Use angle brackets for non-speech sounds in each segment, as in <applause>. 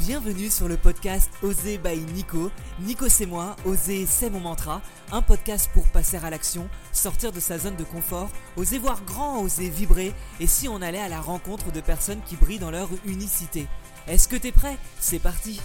Bienvenue sur le podcast Oser by Nico. Nico c'est moi, Oser c'est mon mantra. Un podcast pour passer à l'action, sortir de sa zone de confort, oser voir grand, oser vibrer. Et si on allait à la rencontre de personnes qui brillent dans leur unicité? Est-ce que t'es prêt? C'est parti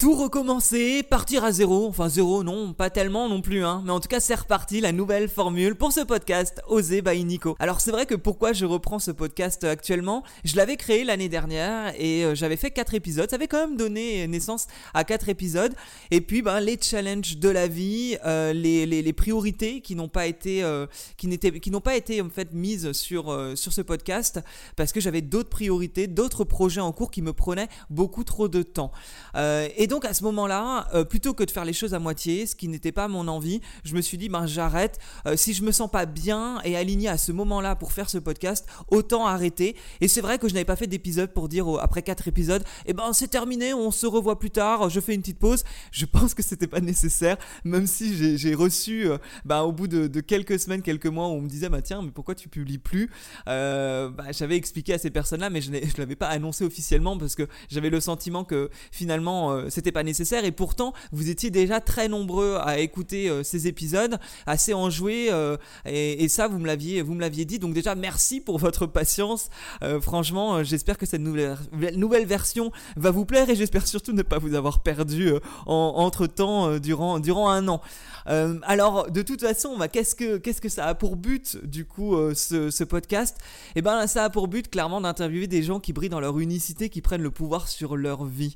tout recommencer, partir à zéro, enfin zéro non, pas tellement non plus, hein, mais en tout cas c'est reparti la nouvelle formule pour ce podcast Oser by Nico. Alors c'est vrai que pourquoi je reprends ce podcast actuellement, je l'avais créé l'année dernière et euh, j'avais fait 4 épisodes, ça avait quand même donné naissance à 4 épisodes, et puis ben, les challenges de la vie, euh, les, les, les, priorités qui n'ont pas été, euh, qui qui n'ont pas été en fait mises sur, sur ce podcast, parce que j'avais d'autres priorités, d'autres projets en cours qui me prenaient beaucoup trop de temps. et donc à ce moment-là, euh, plutôt que de faire les choses à moitié, ce qui n'était pas mon envie, je me suis dit ben j'arrête. Euh, si je me sens pas bien et aligné à ce moment-là pour faire ce podcast, autant arrêter. Et c'est vrai que je n'avais pas fait d'épisode pour dire après quatre épisodes, eh ben c'est terminé, on se revoit plus tard, je fais une petite pause. Je pense que c'était pas nécessaire, même si j'ai reçu euh, ben, au bout de, quelques semaines, quelques mois, où on me disait bah tiens mais pourquoi tu publies plus? Bah, J'avais expliqué à ces personnes-là, mais je ne l'avais pas annoncé officiellement parce que j'avais le sentiment que finalement c'était pas nécessaire et pourtant vous étiez déjà très nombreux à écouter euh, ces épisodes, assez enjoués euh, et, ça vous me l'aviez vous me l'aviez dit donc déjà merci pour votre patience. Euh, franchement, j'espère que cette nouvelle, nouvelle version va vous plaire et j'espère surtout ne pas vous avoir perdu en, entre temps durant durant un an. alors de toute façon, bah, qu'est-ce que qu'est-ce que ça a pour but du coup ce, podcast? Eh ben ça a pour but clairement d'interviewer des gens qui brillent dans leur unicité, qui prennent le pouvoir sur leur vie.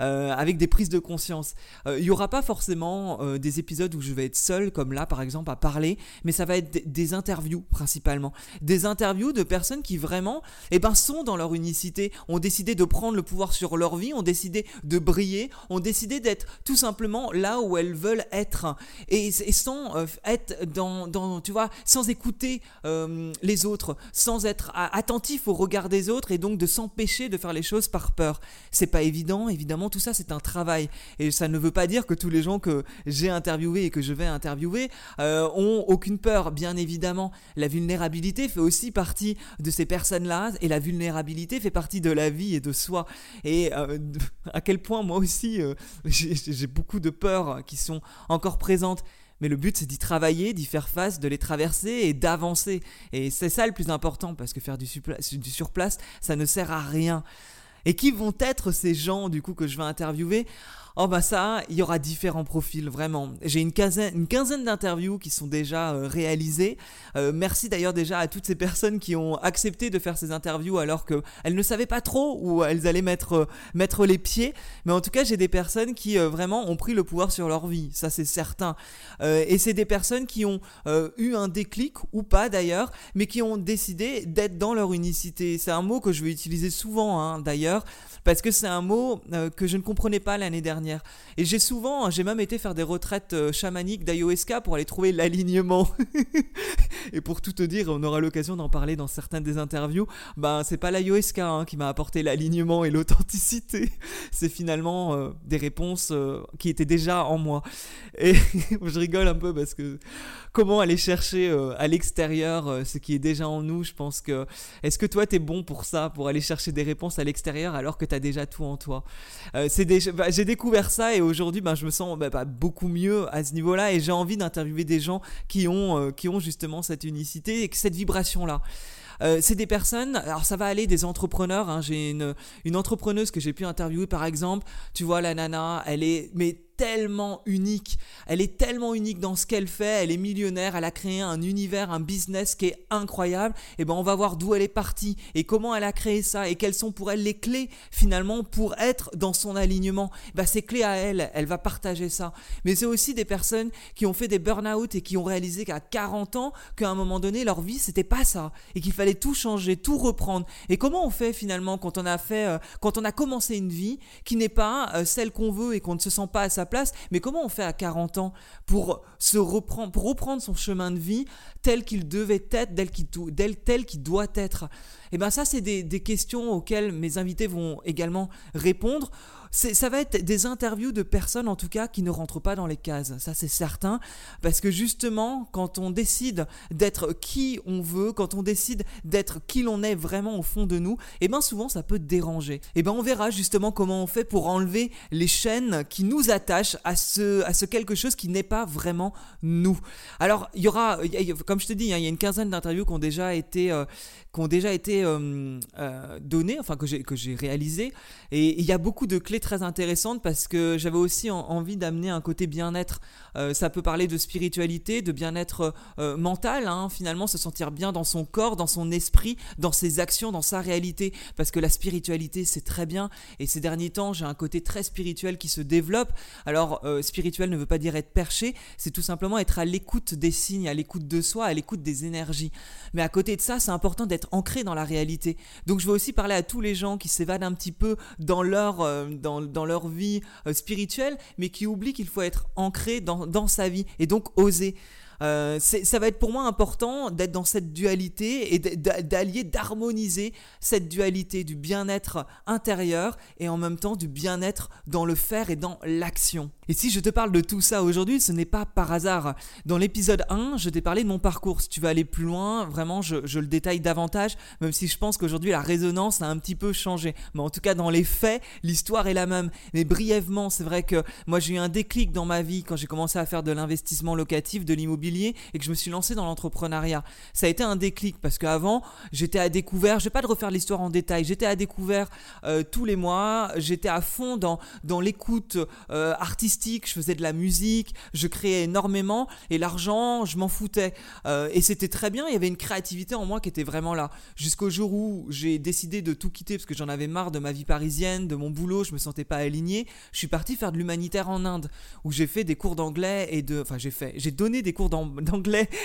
Euh, avec des prises de conscience. Euh, il n'y aura pas forcément euh, des épisodes où je vais être seul, comme là par exemple, à parler, mais ça va être des, interviews principalement. Des interviews de personnes qui vraiment eh ben, sont dans leur unicité, ont décidé de prendre le pouvoir sur leur vie, ont décidé de briller, ont décidé d'être tout simplement là où elles veulent être. Et, sans être dans, dans, tu vois, sans écouter les autres, sans être attentif au regard des autres et donc de s'empêcher de faire les choses par peur. C'est pas évident, évidemment tout ça, c'est un travail. Et ça ne veut pas dire que tous les gens que j'ai interviewés et que je vais interviewer euh, ont aucune peur. Bien évidemment, la vulnérabilité fait aussi partie de ces personnes-là. Et la vulnérabilité fait partie de la vie et de soi. Et euh, <laughs> à quel point moi aussi, euh, <laughs> j'ai beaucoup de peurs qui sont encore présentes. Mais le but, c'est d'y travailler, d'y faire face, de les traverser et d'avancer. Et c'est ça le plus important, parce que faire du, du surplace, ça ne sert à rien. Et qui vont être ces gens du coup que je vais interviewer? Oh bah ça, il y aura différents profils, vraiment. J'ai une quinzaine, une quinzaine d'interviews qui sont déjà euh, réalisées. Euh, merci d'ailleurs déjà à toutes ces personnes qui ont accepté de faire ces interviews alors qu'elles ne savaient pas trop où elles allaient mettre, euh, mettre les pieds. Mais en tout cas, j'ai des personnes qui vraiment ont pris le pouvoir sur leur vie, ça c'est certain. et c'est des personnes qui ont eu un déclic, ou pas d'ailleurs, mais qui ont décidé d'être dans leur unicité. C'est un mot que je vais utiliser souvent hein, d'ailleurs, parce que c'est un mot que je ne comprenais pas l'année dernière et j'ai souvent, j'ai même été faire des retraites euh, chamaniques d'ayahuasca pour aller trouver l'alignement. <laughs> et pour tout te dire, on aura l'occasion d'en parler dans certaines des interviews. Ben, c'est pas l'ayahuasca hein, qui m'a apporté l'alignement et l'authenticité. <laughs> C'est finalement euh, des réponses euh, qui étaient déjà en moi. Et <laughs> je rigole un peu parce que comment aller chercher à l'extérieur ce qui est déjà en nous, je pense que. Est-ce que toi, t'es bon pour ça, pour aller chercher des réponses à l'extérieur alors que t'as déjà tout en toi C'est bah, J'ai découvert ça et aujourd'hui ben, je me sens ben, beaucoup mieux à ce niveau-là et j'ai envie d'interviewer des gens qui ont, euh, qui ont justement cette unicité et cette vibration-là. Euh, c'est des personnes, alors ça va aller des entrepreneurs, hein. j'ai une, une entrepreneuse que j'ai pu interviewer par exemple, tu vois la nana, elle est mais tellement unique. Elle est tellement unique dans ce qu'elle fait. Elle est millionnaire. Elle a créé un univers, un business qui est incroyable. Et ben on va voir d'où elle est partie et comment elle a créé ça et quelles sont pour elle les clés finalement pour être dans son alignement. Ben, c'est clé à elle. Elle va partager ça. Mais c'est aussi des personnes qui ont fait des burn-out et qui ont réalisé qu'à 40 ans, qu'à un moment donné, leur vie c'était pas ça et qu'il fallait tout changer, tout reprendre. Et comment on fait finalement quand on a fait, euh, quand on a commencé une vie qui n'est pas euh, celle qu'on veut et qu'on ne se sent pas à sa place, mais comment on fait à 40 ans pour, se reprendre, pour reprendre son chemin de vie tel qu'il devait être, tel qu'il, doit être? Et eh bien ça, c'est des, des questions auxquelles mes invités vont également répondre ça va être des interviews de personnes en tout cas qui ne rentrent pas dans les cases, ça c'est certain, parce que justement quand on décide d'être qui on veut, quand on décide d'être qui l'on est vraiment au fond de nous, et eh bien souvent ça peut déranger. Et eh bien on verra justement comment on fait pour enlever les chaînes qui nous attachent à ce, à ce quelque chose qui n'est pas vraiment nous. Alors il y aura, comme je te dis, hein, il y a une quinzaine d'interviews qui ont déjà été, euh, qui ont déjà été euh, euh, données, enfin que j'ai, que j'ai réalisées, et il y a beaucoup de clés très intéressante parce que j'avais aussi envie d'amener un côté bien-être. Euh, ça peut parler de spiritualité, de bien-être euh, mental, hein, finalement, se sentir bien dans son corps, dans son esprit, dans ses actions, dans sa réalité. Parce que la spiritualité, c'est très bien. Et ces derniers temps, j'ai un côté très spirituel qui se développe. Alors, euh, spirituel ne veut pas dire être perché, c'est tout simplement être à l'écoute des signes, à l'écoute de soi, à l'écoute des énergies. Mais à côté de ça, c'est important d'être ancré dans la réalité. Donc, je veux aussi parler à tous les gens qui s'évadent un petit peu dans leur, leur vie euh, spirituelle, mais qui oublient qu'il faut être ancré dans, dans sa vie et donc oser. Euh, ça va être pour moi important d'être dans cette dualité et d'allier, d'harmoniser cette dualité du bien-être intérieur et en même temps du bien-être dans le faire et dans l'action. Et si je te parle de tout ça aujourd'hui, ce n'est pas par hasard. Dans l'épisode 1, je t'ai parlé de mon parcours. Si tu veux aller plus loin, vraiment, je, je le détaille davantage, même si je pense qu'aujourd'hui la résonance a un petit peu changé. Mais en tout cas, dans les faits, l'histoire est la même. Mais brièvement, c'est vrai que moi j'ai eu un déclic dans ma vie quand j'ai commencé à faire de l'investissement locatif, de l'immobilier et que je me suis lancé dans l'entrepreneuriat. Ça a été un déclic parce qu'avant, j'étais à découvert, je vais pas de refaire l'histoire en détail, j'étais à découvert euh, tous les mois, j'étais à fond dans, dans l'écoute euh, artistique, je faisais de la musique, je créais énormément et l'argent, je m'en foutais. Euh, et c'était très bien, il y avait une créativité en moi qui était vraiment là. Jusqu'au jour où j'ai décidé de tout quitter parce que j'en avais marre de ma vie parisienne, de mon boulot, je me sentais pas aligné. Je suis parti faire de l'humanitaire en Inde où j'ai fait des cours d'anglais et de. Enfin, j'ai fait. J'ai donné des cours d'anglais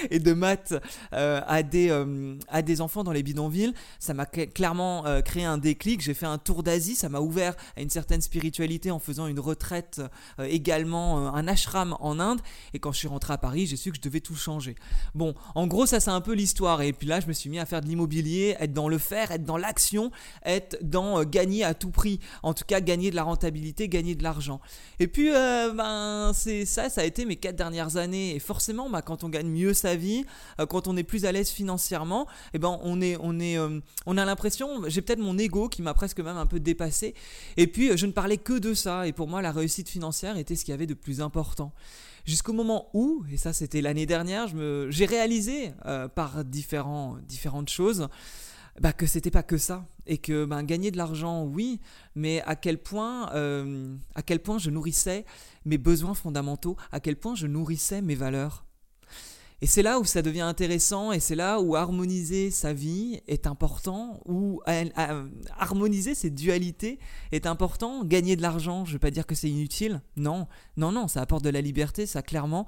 et de maths euh, à, des, euh, à des enfants dans les bidonvilles. Ça m'a clairement euh, créé un déclic. J'ai fait un tour d'Asie, ça m'a ouvert à une certaine spiritualité en faisant une retraite également, un ashram en Inde. Et quand je suis rentré à Paris, j'ai su que je devais tout changer. Bon, en gros, ça c'est un peu l'histoire. Et puis là, je me suis mis à faire de l'immobilier, être dans le faire, être dans l'action, être dans gagner à tout prix. En tout cas, gagner de la rentabilité, gagner de l'argent. Et puis, ben, c'est ça, ça a été mes quatre dernières années. Et forcément, bah, quand on gagne mieux sa vie, euh, quand on est plus à l'aise financièrement, eh ben on est, on est, euh, on a l'impression, j'ai peut-être mon ego qui m'a presque même un peu dépassé. Et puis euh, je ne parlais que de ça. Et pour moi, la réussite financière était ce qu'il y avait de plus important. Jusqu'au moment où, et ça c'était l'année dernière, j'ai réalisé par différents, différentes choses bah, que c'était pas que ça et que bah, gagner de l'argent oui mais à quel point à quel point je nourrissais mes besoins fondamentaux à quel point je nourrissais mes valeurs et c'est là où ça devient intéressant et c'est là où harmoniser sa vie est important, où harmoniser ces dualités est important. Gagner de l'argent, je ne veux pas dire que c'est inutile, non, non, non, ça apporte de la liberté, ça clairement.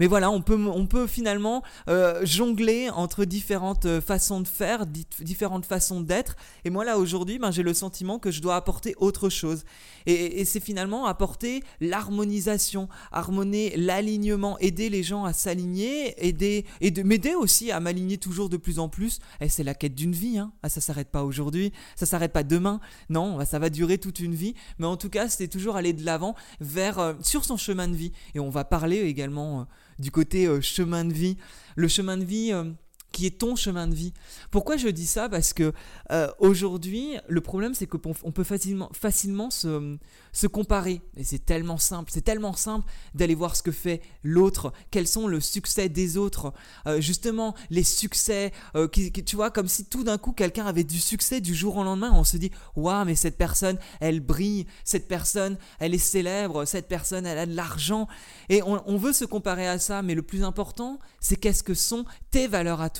Mais voilà, on peut, on peut finalement euh, jongler entre différentes euh, façons de faire, différentes façons d'être. Et moi là aujourd'hui, ben, j'ai le sentiment que je dois apporter autre chose. Et, c'est finalement apporter l'harmonisation, harmoniser l'alignement, aider les gens à s'aligner, aider et de m'aider aussi à m'aligner toujours de plus en plus. Et c'est la quête d'une vie. Hein. Ah, ça s'arrête pas aujourd'hui, ça s'arrête pas demain. Non, ça va durer toute une vie. Mais en tout cas, c'est toujours aller de l'avant vers euh, sur son chemin de vie. Et on va parler également du côté euh, chemin de vie. Le chemin de vie euh, qui est ton chemin de vie. Pourquoi je dis ça? Parce que euh, aujourd'hui, le problème, c'est qu'on peut facilement, facilement se, se comparer. Et c'est tellement simple, c'est tellement simple d'aller voir ce que fait l'autre, quels sont le succès des autres? Euh, justement, les succès, euh, tu vois, comme si tout d'un coup, quelqu'un avait du succès du jour au lendemain. On se dit, waouh, mais cette personne, elle brille, cette personne, elle est célèbre, cette personne, elle a de l'argent. Et on veut se comparer à ça, mais le plus important, c'est qu'est-ce que sont tes valeurs à toi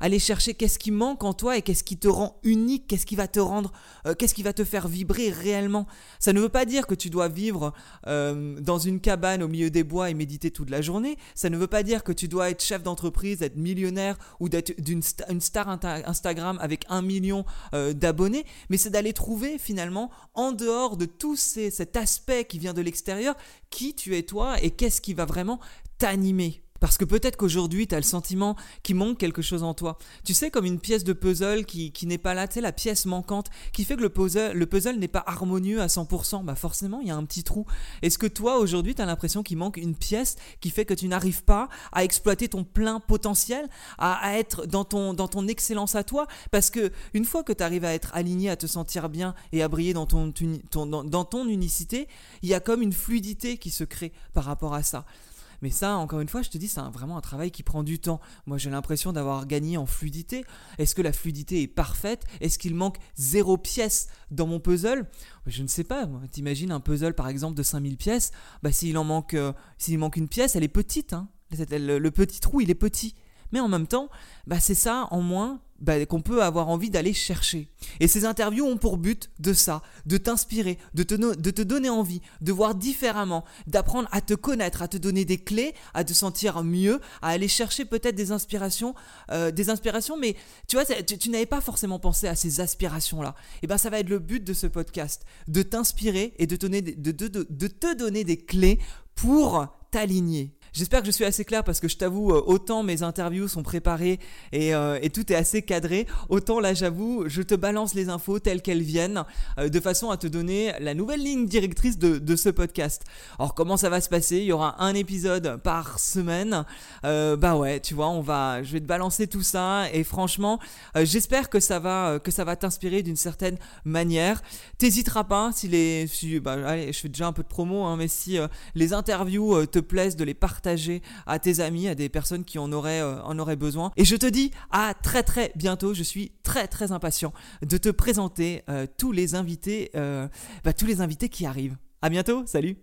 aller chercher qu'est-ce qui manque en toi et qu'est-ce qui te rend unique, qu'est-ce qui va te rendre, euh, qu'est-ce qui va te faire vibrer réellement. Ça ne veut pas dire que tu dois vivre euh, dans une cabane au milieu des bois et méditer toute la journée. Ça ne veut pas dire que tu dois être chef d'entreprise, être millionnaire ou d'être d'une une star Instagram avec un million euh, d'abonnés. Mais c'est d'aller trouver finalement en dehors de tout ces, cet aspect qui vient de l'extérieur qui tu es toi et qu'est-ce qui va vraiment t'animer. Parce que peut-être qu'aujourd'hui, tu as le sentiment qu'il manque quelque chose en toi. Tu sais, comme une pièce de puzzle qui, n'est pas là, tu sais, la pièce manquante, qui fait que le puzzle, le puzzle n'est pas harmonieux à 100%. Bah forcément, il y a un petit trou. Est-ce que toi, aujourd'hui, tu as l'impression qu'il manque une pièce qui fait que tu n'arrives pas à exploiter ton plein potentiel, à, être dans ton, dans ton excellence à toi? Parce que une fois que tu arrives à être aligné, à te sentir bien et à briller dans ton, dans ton unicité, il y a comme une fluidité qui se crée par rapport à ça. Mais ça, encore une fois, je te dis, c'est vraiment un travail qui prend du temps. Moi, j'ai l'impression d'avoir gagné en fluidité. Est-ce que la fluidité est parfaite? Est-ce qu'il manque zéro pièce dans mon puzzle? Je ne sais pas. T'imagines un puzzle, par exemple, de 5000 pièces? Bah, S'il en manque, euh, manque une pièce, elle est petite. Hein. le petit trou, il est petit. Mais en même temps, bah, c'est ça en moins bah, qu'on peut avoir envie d'aller chercher. Et ces interviews ont pour but de ça, de t'inspirer, de te, donner envie, de voir différemment, d'apprendre à te connaître, à te donner des clés, à te sentir mieux, à aller chercher peut-être des inspirations, euh, des inspirations, mais tu vois, tu, n'avais pas forcément pensé à ces aspirations-là. Et bien ça va être le but de ce podcast, de t'inspirer et de, de te donner des clés pour t'aligner. J'espère que je suis assez clair parce que je t'avoue, euh, autant mes interviews sont préparées euh, et, tout est assez cadré, autant là j'avoue, je te balance les infos telles qu'elles viennent euh, de façon à te donner la nouvelle ligne directrice de, ce podcast. Alors comment ça va se passer? Il y aura un épisode par semaine. bah ouais, tu vois, on va, je vais te balancer tout ça et franchement, j'espère que ça va, que ça va t'inspirer d'une certaine manière. T'hésiteras pas si les, si, bah, allez, je fais déjà un peu de promo, hein, mais si les interviews te plaisent de les partager à tes amis, à des personnes qui en auraient, euh, en auraient besoin. Et je te dis à très très bientôt. Je suis très très impatient de te présenter euh, tous les invités, euh, bah, tous les invités qui arrivent. À bientôt. Salut.